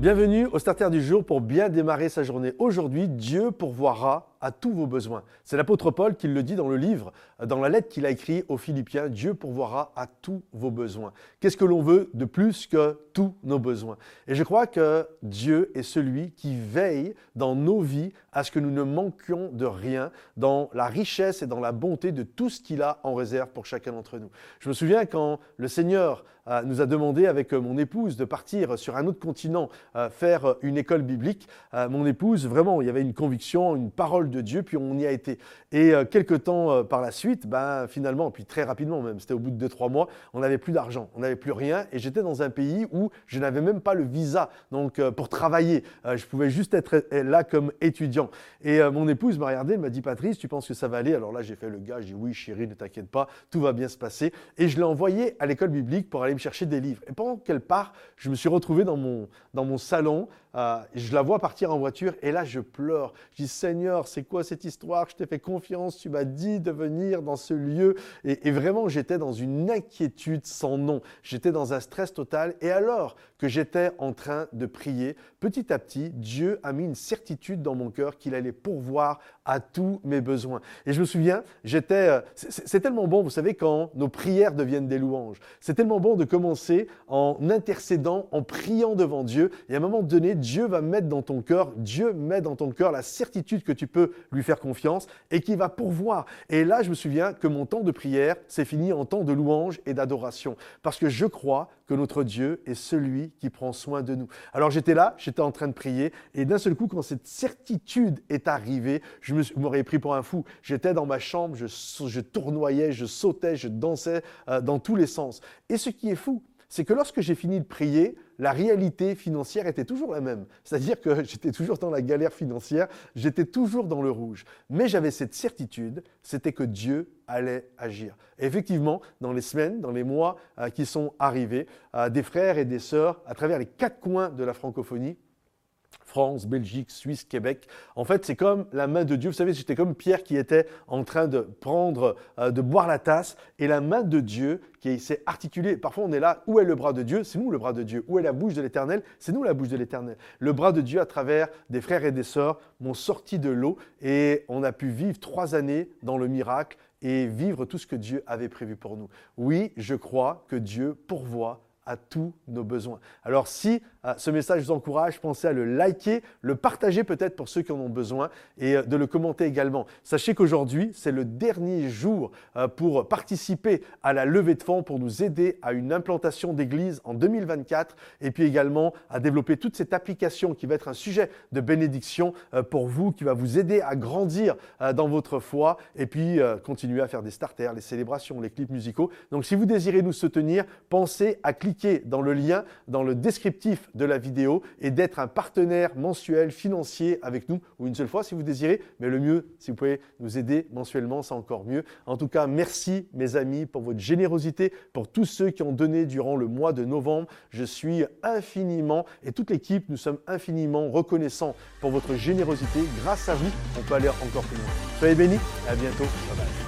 Bienvenue au Starter du jour pour bien démarrer sa journée. Aujourd'hui, Dieu pourvoira à tous vos besoins. C'est l'apôtre Paul qui le dit dans le livre, dans la lettre qu'il a écrite aux Philippiens, Dieu pourvoira à tous vos besoins. Qu'est-ce que l'on veut de plus que tous nos besoins? Et je crois que Dieu est celui qui veille dans nos vies à ce que nous ne manquions de rien, dans la richesse et dans la bonté de tout ce qu'il a en réserve pour chacun d'entre nous. Je me souviens quand le Seigneur euh, nous a demandé avec mon épouse de partir sur un autre continent euh, faire une école biblique. Euh, mon épouse, vraiment, il y avait une conviction, une parole de Dieu, puis on y a été. Et euh, quelques temps par la suite, ben, finalement, puis très rapidement même, c'était au bout de 2-3 mois, on n'avait plus d'argent, on n'avait plus rien, et j'étais dans un pays où je n'avais même pas le visa donc pour travailler. je pouvais juste être là comme étudiant. Et mon épouse m'a regardé, elle m'a dit, Patrice, tu penses que ça va aller? Alors là, j'ai fait le gars, j'ai dit, oui, chérie, ne t'inquiète pas, tout va bien se passer. Et je l'ai envoyé à l'école biblique pour aller me chercher des livres. Et pendant qu'elle part, je me suis retrouvé dans mon, dans mon salon. Euh, je la vois partir en voiture et là, je pleure. Je dis, Seigneur, c'est quoi cette histoire? Je t'ai fait confiance, tu m'as dit de venir dans ce lieu. Et, vraiment, j'étais dans une inquiétude sans nom. J'étais dans un stress total. Et alors que j'étais en train de prier, petit à petit, Dieu a mis une certitude dans mon cœur qu'il allait pourvoir à tous mes besoins. Et je me souviens, j'étais, euh, c'est tellement bon, vous savez, quand nos prières deviennent des louanges. C'est tellement bon de commencer en intercédant, en priant devant Dieu. Et à un moment donné, Dieu va mettre dans ton cœur, Dieu met dans ton cœur la certitude que tu peux lui faire confiance et qu'il va pourvoir. Et là, je me souviens que mon temps de prière s'est fini en temps de louange et d'adoration. Parce que je crois que notre Dieu est celui qui prend soin de nous. Alors j'étais là, j'étais en train de prier, et d'un seul coup, quand cette certitude est arrivée, je m'aurais pris pour un fou. J'étais dans ma chambre, je, je, tournoyais, je sautais, je dansais euh, dans tous les sens. Et ce qui est fou, c'est que lorsque j'ai fini de prier, la réalité financière était toujours la même. C'est-à-dire que j'étais toujours dans la galère financière, j'étais toujours dans le rouge. Mais j'avais cette certitude, c'était que Dieu allait agir. effectivement, dans les semaines, dans les mois euh, qui sont arrivés, euh, des frères et des sœurs à travers les quatre coins de la francophonie France, Belgique, Suisse, Québec. En fait, c'est comme la main de Dieu. Vous savez, c'était comme Pierre qui était en train de prendre, euh, de boire la tasse, et la main de Dieu qui s'est articulée. Parfois, on est là, où est le bras de Dieu? C'est nous le bras de Dieu. Où est la bouche de l'Éternel? C'est nous la bouche de l'Éternel. Le bras de Dieu, à travers des frères et des sœurs, m'ont sorti de l'eau, et on a pu vivre trois années dans le miracle et vivre tout ce que Dieu avait prévu pour nous. Oui, je crois que Dieu pourvoit à tous nos besoins. Alors si euh, ce message vous encourage, pensez à le liker, le partager peut-être pour ceux qui en ont besoin et euh, de le commenter également. Sachez qu'aujourd'hui, c'est le dernier jour euh, pour participer à la levée de fonds pour nous aider à une implantation d'église en 2024 et puis également à développer toute cette application qui va être un sujet de bénédiction pour vous, qui va vous aider à grandir dans votre foi et puis continuer à faire des starters, les célébrations, les clips musicaux. Donc si vous désirez nous soutenir, pensez à dans le lien dans le descriptif de la vidéo et d'être un partenaire mensuel financier avec nous ou une seule fois si vous désirez. Mais le mieux, si vous pouvez nous aider mensuellement, c'est encore mieux. En tout cas, merci mes amis pour votre générosité, pour tous ceux qui ont donné durant le mois de novembre. Je suis infiniment et toute l'équipe, nous sommes infiniment reconnaissants pour votre générosité. Grâce à vous, on peut aller encore plus loin. Soyez bénis et à bientôt. Bye bye.